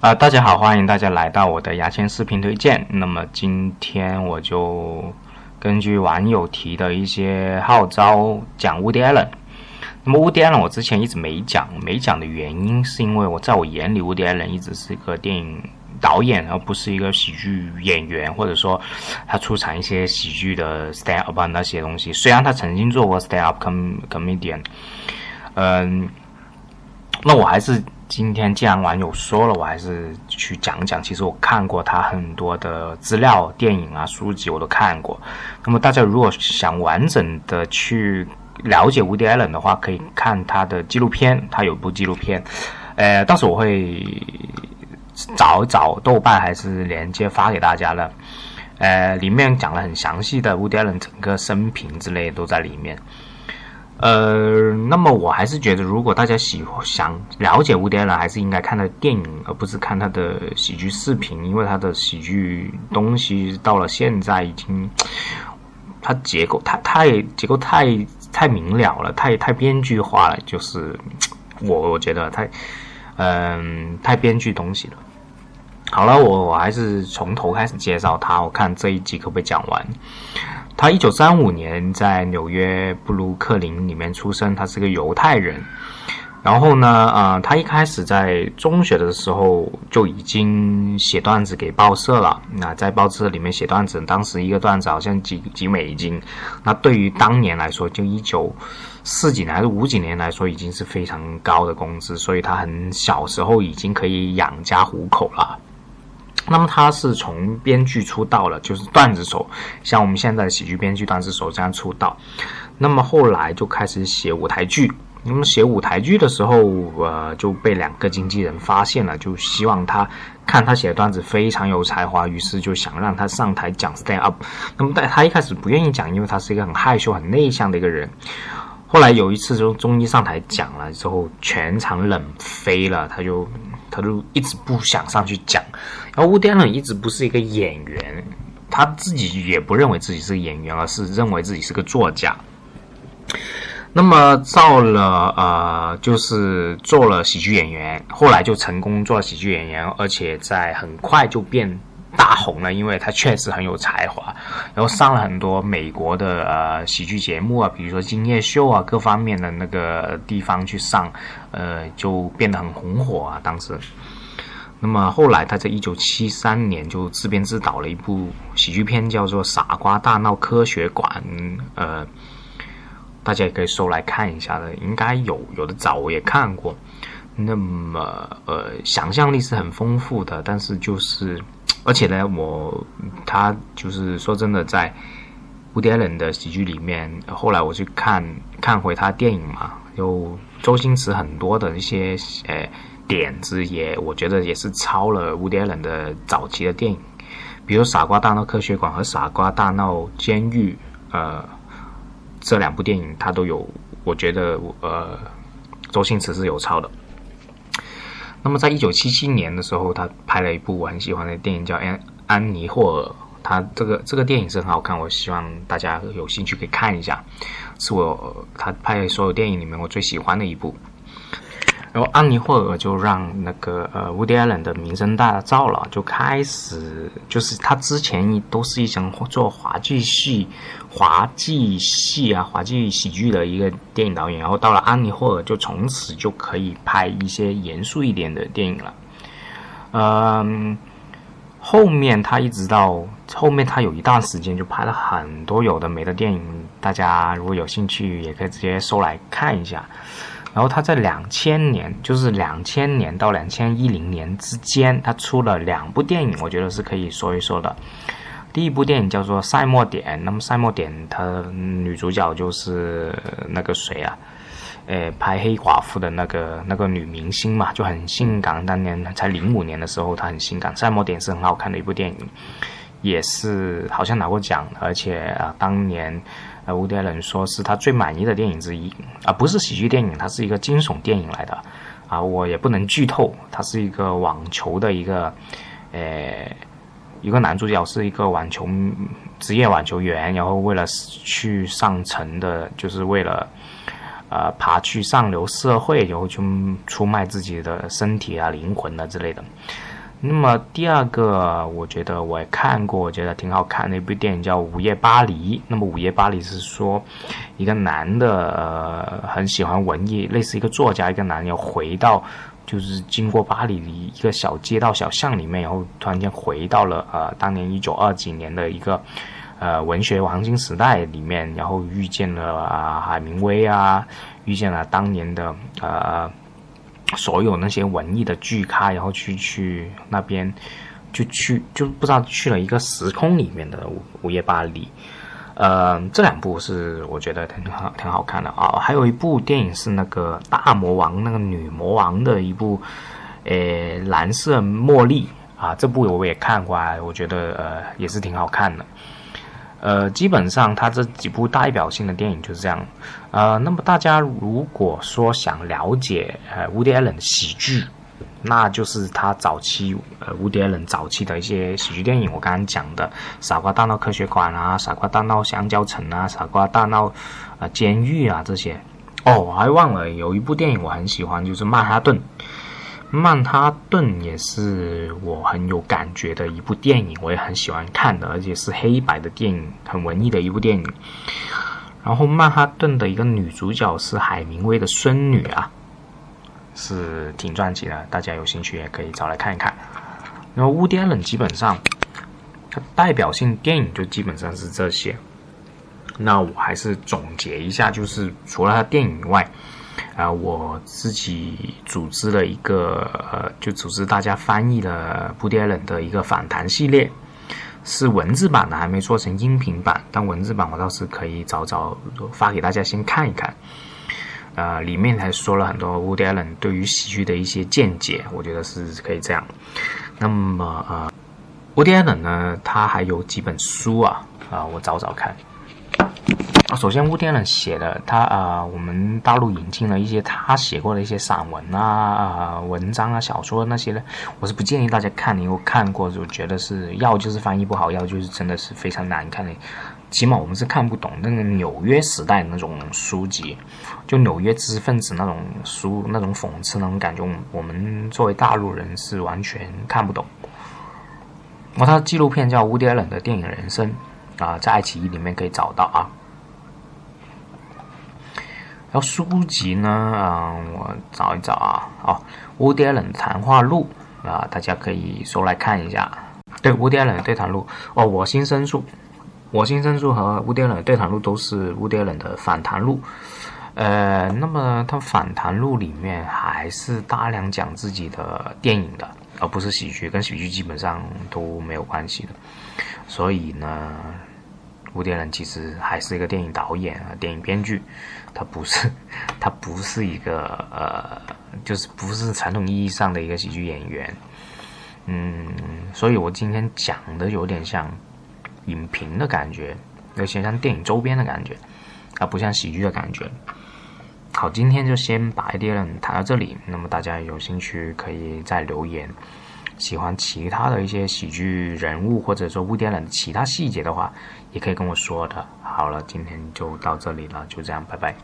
啊，大家好，欢迎大家来到我的牙签视频推荐。那么今天我就根据网友提的一些号召讲 Woody Allen。那么 Woody Allen 我之前一直没讲，没讲的原因是因为我在我眼里 Woody Allen 一直是一个电影导演，而不是一个喜剧演员，或者说他出产一些喜剧的 stand up 那些东西。虽然他曾经做过 stand up com comedian，嗯，那我还是。今天既然网友说了，我还是去讲讲。其实我看过他很多的资料、电影啊、书籍，我都看过。那么大家如果想完整的去了解 Woody Allen 的话，可以看他的纪录片。他有部纪录片，呃，到时候我会找一找豆瓣还是连接发给大家的。呃，里面讲了很详细的 Woody Allen 整个生平之类都在里面。呃，那么我还是觉得，如果大家喜想了解吴迪伦，还是应该看他的电影，而不是看他的喜剧视频，因为他的喜剧东西到了现在已经，它结构太太结构太太明了了，太太编剧化了，就是我我觉得太嗯太编剧东西了。好了，我我还是从头开始介绍他，我看这一集可不可以讲完。他一九三五年在纽约布鲁克林里面出生，他是个犹太人。然后呢，呃，他一开始在中学的时候就已经写段子给报社了。那在报社里面写段子，当时一个段子好像几几美金。那对于当年来说，就一九四几年还是五几年来说，已经是非常高的工资。所以他很小时候已经可以养家糊口了。那么他是从编剧出道了，就是段子手，像我们现在的喜剧编剧段子手这样出道。那么后来就开始写舞台剧。那么写舞台剧的时候，呃，就被两个经纪人发现了，就希望他看他写的段子非常有才华，于是就想让他上台讲 stand up。那么但他一开始不愿意讲，因为他是一个很害羞、很内向的一个人。后来有一次就终于上台讲了之后，全场冷飞了，他就。他就一直不想上去讲，然后乌迪伦一直不是一个演员，他自己也不认为自己是演员，而是认为自己是个作家。那么到了呃，就是做了喜剧演员，后来就成功做了喜剧演员，而且在很快就变。大红了，因为他确实很有才华，然后上了很多美国的呃喜剧节目啊，比如说《今夜秀》啊，各方面的那个地方去上，呃，就变得很红火啊。当时，那么后来他在一九七三年就自编自导了一部喜剧片，叫做《傻瓜大闹科学馆》，呃，大家也可以搜来看一下的，应该有有的早我也看过。那么呃，想象力是很丰富的，但是就是。而且呢，我他就是说真的，在乌迪伦的喜剧里面，后来我去看看回他电影嘛，有周星驰很多的一些呃点子，也我觉得也是抄了乌迪伦的早期的电影，比如《傻瓜大闹科学馆》和《傻瓜大闹监狱》呃这两部电影，他都有，我觉得呃周星驰是有抄的。那么，在一九七七年的时候，他拍了一部我很喜欢的电影，叫《安安妮霍尔》。他这个这个电影是很好看，我希望大家有兴趣可以看一下，是我他拍的所有电影里面我最喜欢的一部。然后安妮霍尔就让那个呃，Woody Allen 的名声大噪了，就开始就是他之前都是一想做滑稽戏、滑稽戏啊、滑稽喜剧的一个电影导演，然后到了安妮霍尔就从此就可以拍一些严肃一点的电影了。嗯，后面他一直到后面他有一段时间就拍了很多有的没的电影，大家如果有兴趣也可以直接搜来看一下。然后他在两千年，就是两千年到两千一零年之间，他出了两部电影，我觉得是可以说一说的。第一部电影叫做《赛末点》，那么《赛末点》它女主角就是那个谁啊？诶，拍黑寡妇的那个那个女明星嘛，就很性感。当年才零五年的时候，她很性感。《赛末点》是很好看的一部电影，也是好像拿过奖，而且啊，当年。呃，吴迪伦说是他最满意的电影之一，啊，不是喜剧电影，它是一个惊悚电影来的，啊，我也不能剧透，它是一个网球的一个，呃，一个男主角是一个网球职业网球员，然后为了去上层的，就是为了，呃爬去上流社会，然后去出卖自己的身体啊、灵魂啊之类的。那么第二个，我觉得我也看过，我觉得挺好看的一部电影叫《午夜巴黎》。那么《午夜巴黎》是说一个男的呃很喜欢文艺，类似一个作家，一个男要回到就是经过巴黎的一个小街道、小巷里面，然后突然间回到了呃当年一九二几年的一个呃文学黄金时代里面，然后遇见了啊海明威啊，遇见了当年的呃。所有那些文艺的巨咖，然后去去那边，就去就不知道去了一个时空里面的午夜巴黎。呃，这两部是我觉得挺好挺好看的啊。还有一部电影是那个大魔王那个女魔王的一部，呃，蓝色茉莉啊，这部我也看过，啊，我觉得呃也是挺好看的。呃，基本上他这几部代表性的电影就是这样。呃，那么大家如果说想了解呃乌迪·艾伦的喜剧，那就是他早期呃乌迪·艾伦早期的一些喜剧电影。我刚刚讲的《傻瓜大闹科学馆》啊，《傻瓜大闹香蕉城》啊，《傻瓜大闹啊监狱》啊这些。哦，我还忘了有一部电影我很喜欢，就是《曼哈顿》。曼哈顿也是我很有感觉的一部电影，我也很喜欢看的，而且是黑白的电影，很文艺的一部电影。然后曼哈顿的一个女主角是海明威的孙女啊，是挺传奇的，大家有兴趣也可以找来看一看。然后乌迪·艾伦基本上，他代表性电影就基本上是这些。那我还是总结一下，就是除了他电影以外。啊，我自己组织了一个，呃，就组织大家翻译的布迪艾伦的一个访谈系列，是文字版的，还没做成音频版，但文字版我倒是可以早早发给大家先看一看。呃，里面还说了很多布迪艾伦对于喜剧的一些见解，我觉得是可以这样。那么，呃，布迪艾伦呢，他还有几本书啊，啊，我找找看。啊首先，乌天伦写的他啊，我们大陆引进了一些他写过的一些散文啊、啊文章啊、小说那些呢，我是不建议大家看的，因为看过就觉得是要就是翻译不好，要就是真的是非常难看的，起码我们是看不懂那个纽约时代那种书籍，就纽约知识分子那种书那种讽刺那种感觉，我们作为大陆人是完全看不懂。我他的纪录片叫《乌迪尔冷的电影人生》啊，在爱奇艺里面可以找到啊。然后书籍呢，啊，我找一找啊，哦，乌迪伦谈话录啊，大家可以收来看一下。对，乌迪伦对谈录，哦，我心深处，我心深处和乌迪伦对谈录都是乌迪伦的访谈录。呃，那么他反谈录里面还是大量讲自己的电影的，而不是喜剧，跟喜剧基本上都没有关系的。所以呢。吴迪伦其实还是一个电影导演啊，电影编剧，他不是，他不是一个呃，就是不是传统意义上的一个喜剧演员，嗯，所以我今天讲的有点像影评的感觉，有些像电影周边的感觉，而不像喜剧的感觉。好，今天就先把 d 迪伦谈到这里，那么大家有兴趣可以再留言。喜欢其他的一些喜剧人物，或者说乌迪伦的其他细节的话，也可以跟我说的。好了，今天就到这里了，就这样，拜拜。